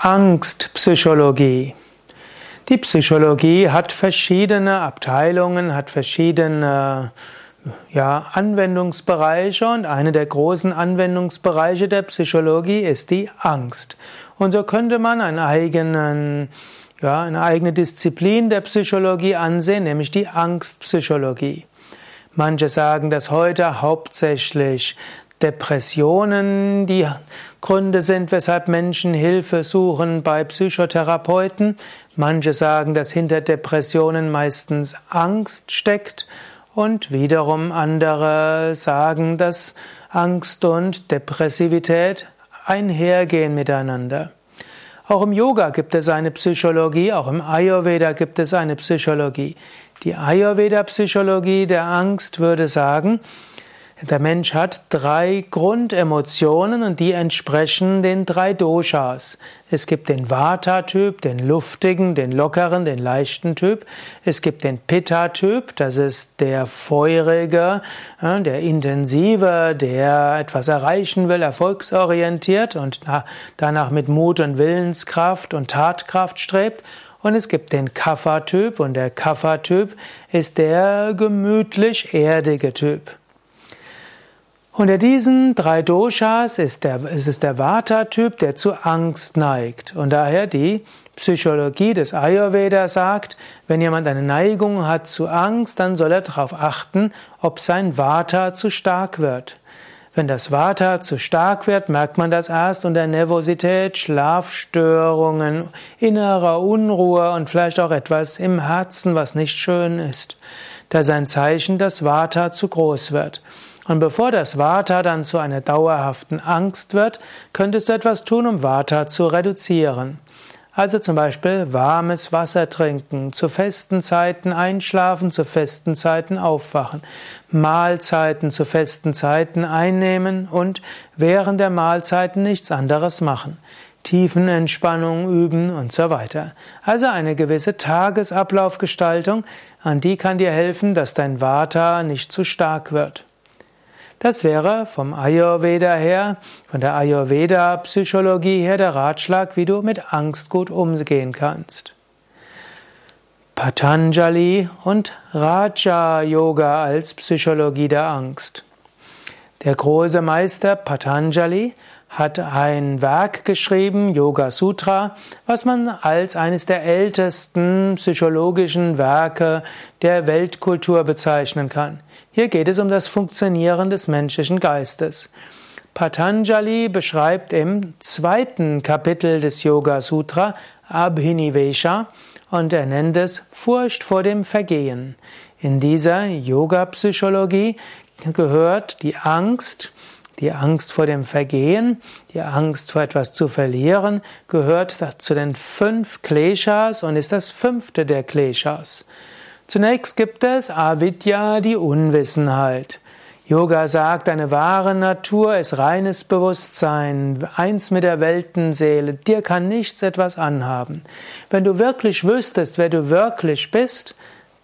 Angstpsychologie. Die Psychologie hat verschiedene Abteilungen, hat verschiedene ja, Anwendungsbereiche und eine der großen Anwendungsbereiche der Psychologie ist die Angst. Und so könnte man einen eigenen, ja, eine eigene Disziplin der Psychologie ansehen, nämlich die Angstpsychologie. Manche sagen, dass heute hauptsächlich Depressionen die Gründe sind, weshalb Menschen Hilfe suchen bei Psychotherapeuten. Manche sagen, dass hinter Depressionen meistens Angst steckt. Und wiederum andere sagen, dass Angst und Depressivität einhergehen miteinander. Auch im Yoga gibt es eine Psychologie, auch im Ayurveda gibt es eine Psychologie. Die Ayurveda-Psychologie der Angst würde sagen, der Mensch hat drei Grundemotionen und die entsprechen den drei Doshas. Es gibt den Vata-Typ, den luftigen, den lockeren, den leichten Typ. Es gibt den Pitta-Typ, das ist der feurige, der intensive, der etwas erreichen will, erfolgsorientiert und danach mit Mut und Willenskraft und Tatkraft strebt. Und es gibt den Kapha-Typ und der Kapha-Typ ist der gemütlich erdige Typ. Unter diesen drei Doshas ist, der, ist es der Vata-Typ, der zu Angst neigt. Und daher die Psychologie des Ayurveda sagt, wenn jemand eine Neigung hat zu Angst, dann soll er darauf achten, ob sein Vata zu stark wird. Wenn das Vata zu stark wird, merkt man das erst unter Nervosität, Schlafstörungen, innerer Unruhe und vielleicht auch etwas im Herzen, was nicht schön ist. Das ist ein Zeichen, dass Vata zu groß wird. Und bevor das Vata dann zu einer dauerhaften Angst wird, könntest du etwas tun, um Vata zu reduzieren. Also zum Beispiel warmes Wasser trinken, zu festen Zeiten einschlafen, zu festen Zeiten aufwachen, Mahlzeiten zu festen Zeiten einnehmen und während der Mahlzeiten nichts anderes machen. Tiefenentspannung üben und so weiter. Also eine gewisse Tagesablaufgestaltung, an die kann dir helfen, dass dein Vata nicht zu stark wird. Das wäre vom Ayurveda her, von der Ayurveda-Psychologie her der Ratschlag, wie du mit Angst gut umgehen kannst. Patanjali und Raja Yoga als Psychologie der Angst. Der große Meister Patanjali hat ein Werk geschrieben, Yoga Sutra, was man als eines der ältesten psychologischen Werke der Weltkultur bezeichnen kann. Hier geht es um das Funktionieren des menschlichen Geistes. Patanjali beschreibt im zweiten Kapitel des Yoga Sutra Abhinivesha und er nennt es Furcht vor dem Vergehen. In dieser Yoga-Psychologie gehört die Angst, die Angst vor dem Vergehen, die Angst vor etwas zu verlieren, gehört zu den fünf Kleshas und ist das fünfte der Kleshas. Zunächst gibt es Avidya, die Unwissenheit. Yoga sagt, deine wahre Natur ist reines Bewusstsein, eins mit der Weltenseele. Dir kann nichts etwas anhaben. Wenn du wirklich wüsstest, wer du wirklich bist,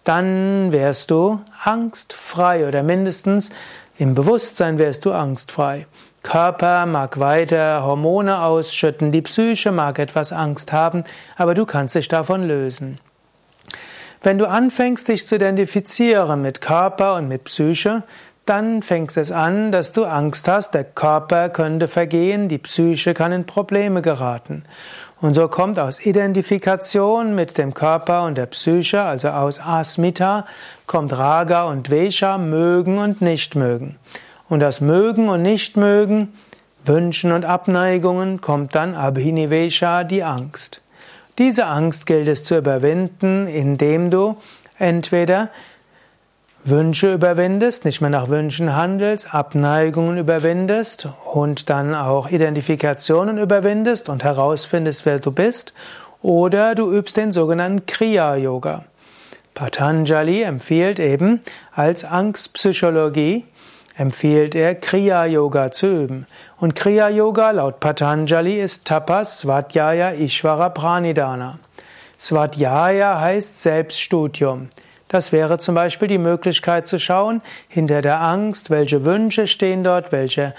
dann wärst du angstfrei oder mindestens im Bewusstsein wärst du angstfrei. Körper mag weiter Hormone ausschütten, die Psyche mag etwas Angst haben, aber du kannst dich davon lösen. Wenn du anfängst, dich zu identifizieren mit Körper und mit Psyche, dann fängst es an, dass du Angst hast, der Körper könnte vergehen, die Psyche kann in Probleme geraten. Und so kommt aus Identifikation mit dem Körper und der Psyche, also aus Asmita, kommt Raga und Vesha, mögen und nicht mögen. Und aus mögen und nicht mögen, Wünschen und Abneigungen kommt dann Abhinivesha, die Angst. Diese Angst gilt es zu überwinden, indem du entweder Wünsche überwindest, nicht mehr nach Wünschen handelst, Abneigungen überwindest und dann auch Identifikationen überwindest und herausfindest, wer du bist, oder du übst den sogenannten Kriya-Yoga. Patanjali empfiehlt eben als Angstpsychologie, empfiehlt er Kriya-Yoga zu üben. Und Kriya-Yoga laut Patanjali ist Tapas Svadhyaya Ishvara Pranidhana. Svadhyaya heißt Selbststudium. Das wäre zum Beispiel die Möglichkeit zu schauen, hinter der Angst, welche Wünsche stehen dort, welche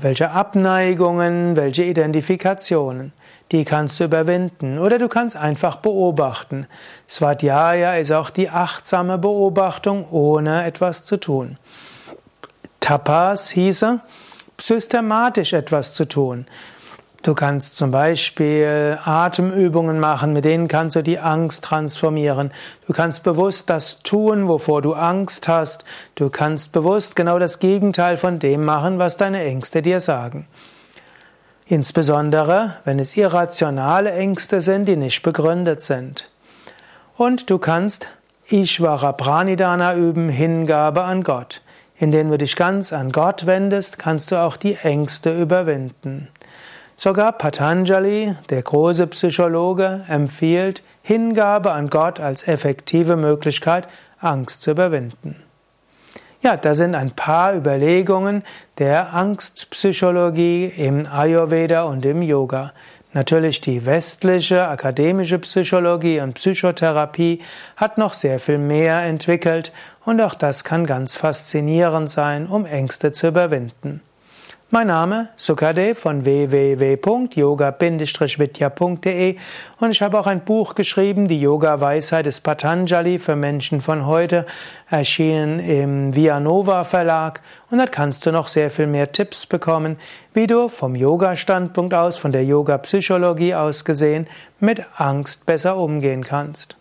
welche Abneigungen, welche Identifikationen. Die kannst du überwinden oder du kannst einfach beobachten. Svadhyaya ist auch die achtsame Beobachtung, ohne etwas zu tun. Tapas hieße, systematisch etwas zu tun. Du kannst zum Beispiel Atemübungen machen, mit denen kannst du die Angst transformieren. Du kannst bewusst das tun, wovor du Angst hast. Du kannst bewusst genau das Gegenteil von dem machen, was deine Ängste dir sagen. Insbesondere, wenn es irrationale Ängste sind, die nicht begründet sind. Und du kannst Ishvara Pranidhana üben, Hingabe an Gott. Indem du dich ganz an Gott wendest, kannst du auch die Ängste überwinden. Sogar Patanjali, der große Psychologe, empfiehlt Hingabe an Gott als effektive Möglichkeit, Angst zu überwinden. Ja, da sind ein paar Überlegungen der Angstpsychologie im Ayurveda und im Yoga. Natürlich die westliche akademische Psychologie und Psychotherapie hat noch sehr viel mehr entwickelt und auch das kann ganz faszinierend sein, um Ängste zu überwinden. Mein Name Sukadev von www.yoga-vidya.de und ich habe auch ein Buch geschrieben, die Yoga-Weisheit des Patanjali für Menschen von heute, erschienen im Vianova Verlag und da kannst du noch sehr viel mehr Tipps bekommen, wie du vom Yoga-Standpunkt aus, von der Yoga-Psychologie aus gesehen, mit Angst besser umgehen kannst.